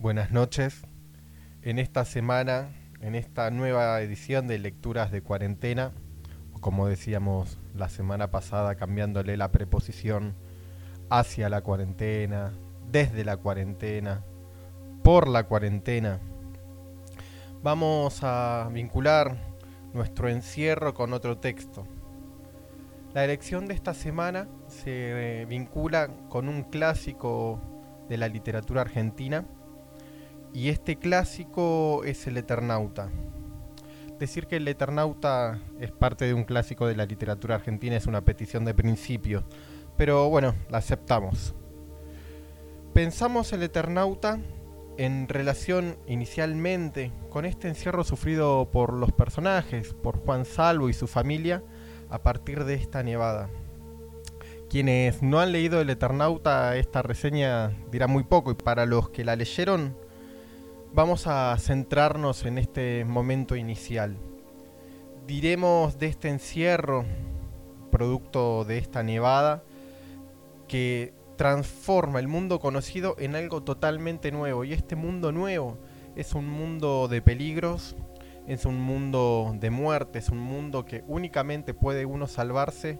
Buenas noches. En esta semana, en esta nueva edición de Lecturas de Cuarentena, como decíamos la semana pasada, cambiándole la preposición hacia la cuarentena, desde la cuarentena, por la cuarentena, vamos a vincular nuestro encierro con otro texto. La elección de esta semana se vincula con un clásico de la literatura argentina, y este clásico es el Eternauta. Decir que el Eternauta es parte de un clásico de la literatura argentina es una petición de principio, pero bueno, la aceptamos. Pensamos el Eternauta en relación inicialmente con este encierro sufrido por los personajes, por Juan Salvo y su familia, a partir de esta nevada. Quienes no han leído El Eternauta, esta reseña dirá muy poco, y para los que la leyeron, vamos a centrarnos en este momento inicial. Diremos de este encierro, producto de esta nevada, que transforma el mundo conocido en algo totalmente nuevo. Y este mundo nuevo es un mundo de peligros, es un mundo de muerte, es un mundo que únicamente puede uno salvarse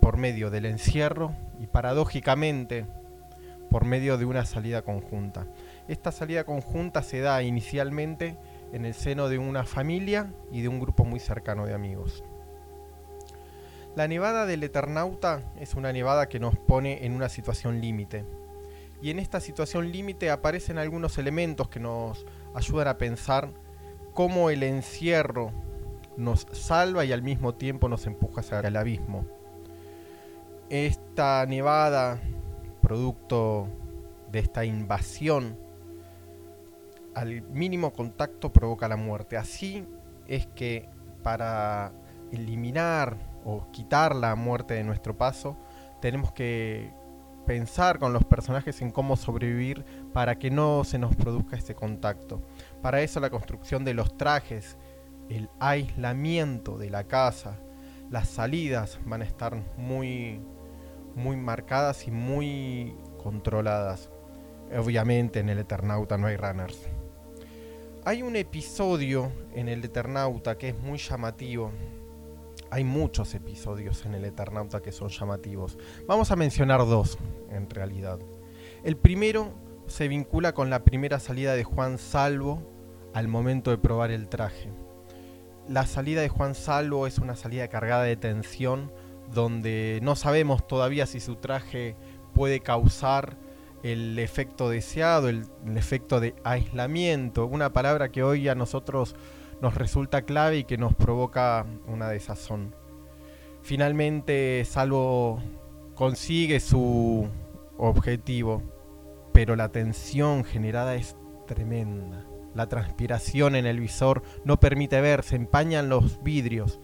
por medio del encierro y paradójicamente por medio de una salida conjunta. Esta salida conjunta se da inicialmente en el seno de una familia y de un grupo muy cercano de amigos. La nevada del Eternauta es una nevada que nos pone en una situación límite. Y en esta situación límite aparecen algunos elementos que nos ayudan a pensar cómo el encierro nos salva y al mismo tiempo nos empuja hacia el abismo. Esta nevada, producto de esta invasión al mínimo contacto provoca la muerte. Así es que para eliminar o quitar la muerte de nuestro paso, tenemos que pensar con los personajes en cómo sobrevivir para que no se nos produzca ese contacto. Para eso la construcción de los trajes, el aislamiento de la casa, las salidas van a estar muy muy marcadas y muy controladas. Obviamente en el Eternauta no hay runners. Hay un episodio en el Eternauta que es muy llamativo. Hay muchos episodios en el Eternauta que son llamativos. Vamos a mencionar dos, en realidad. El primero se vincula con la primera salida de Juan Salvo al momento de probar el traje. La salida de Juan Salvo es una salida cargada de tensión donde no sabemos todavía si su traje puede causar el efecto deseado, el, efecto de aislamiento, una palabra que hoy a nosotros nos resulta clave y que nos provoca una desazón. Finalmente Salvo consigue su objetivo, pero la tensión generada es tremenda. La transpiración en el visor no permite ver, se empañan los vidrios.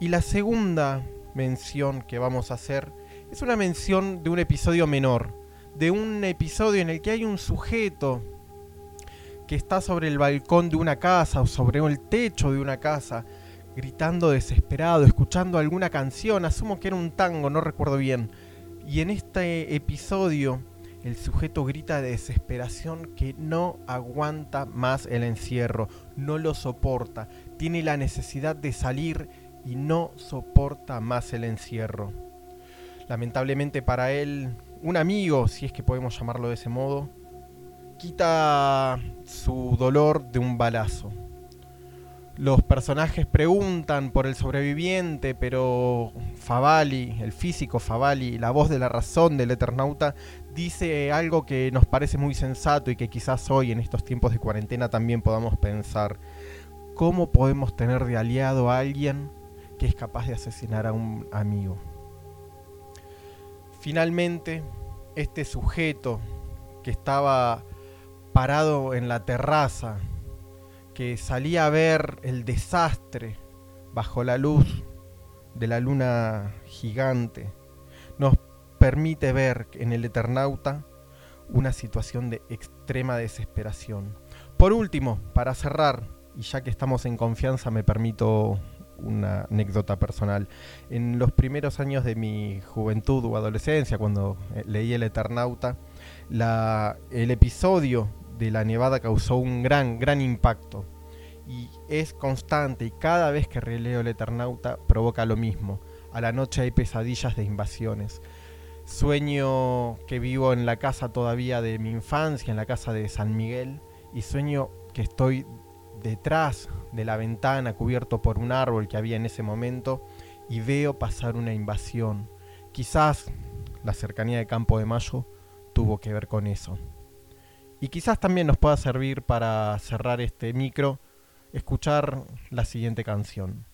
Y la segunda mención que vamos a hacer es una mención de un episodio menor, de un episodio en el que hay un sujeto que está sobre el balcón de una casa o sobre el techo de una casa, gritando desesperado, escuchando alguna canción, asumo que era un tango, no recuerdo bien. Y en este episodio el sujeto grita de desesperación que no aguanta más el encierro, no lo soporta, tiene la necesidad de salir y no soporta más el encierro. Lamentablemente para él un amigo, si es que podemos llamarlo de ese modo, quita su dolor de un balazo. Los personajes preguntan por el sobreviviente, pero Favali, el físico Favali, la voz de la razón del Eternauta, dice algo que nos parece muy sensato y que quizás hoy en estos tiempos de cuarentena también podamos pensar. ¿Cómo podemos tener de aliado a alguien que es capaz de asesinar a un amigo? Finalmente, este sujeto que estaba parado en la terraza, que salía a ver el desastre bajo la luz de la luna gigante, nos permite ver en el Eternauta una situación de extrema desesperación. Por último, para cerrar, y ya que estamos en confianza, me permito una anécdota personal. En los primeros años de mi juventud o adolescencia, cuando eh, leí El Eternauta, la, el episodio de la nevada causó un gran, gran impacto. Y es constante y cada vez que releo el Eternauta provoca lo mismo. A la noche hay pesadillas de invasiones. Sueño que vivo en la casa todavía de mi infancia, en la casa de San Miguel, y sueño que estoy detrás de la ventana cubierto por un árbol que había en ese momento y veo pasar una invasión. Quizás la cercanía de Campo de Mayo tuvo que ver con eso. Y quizás también nos pueda servir para cerrar este micro, escuchar la siguiente canción.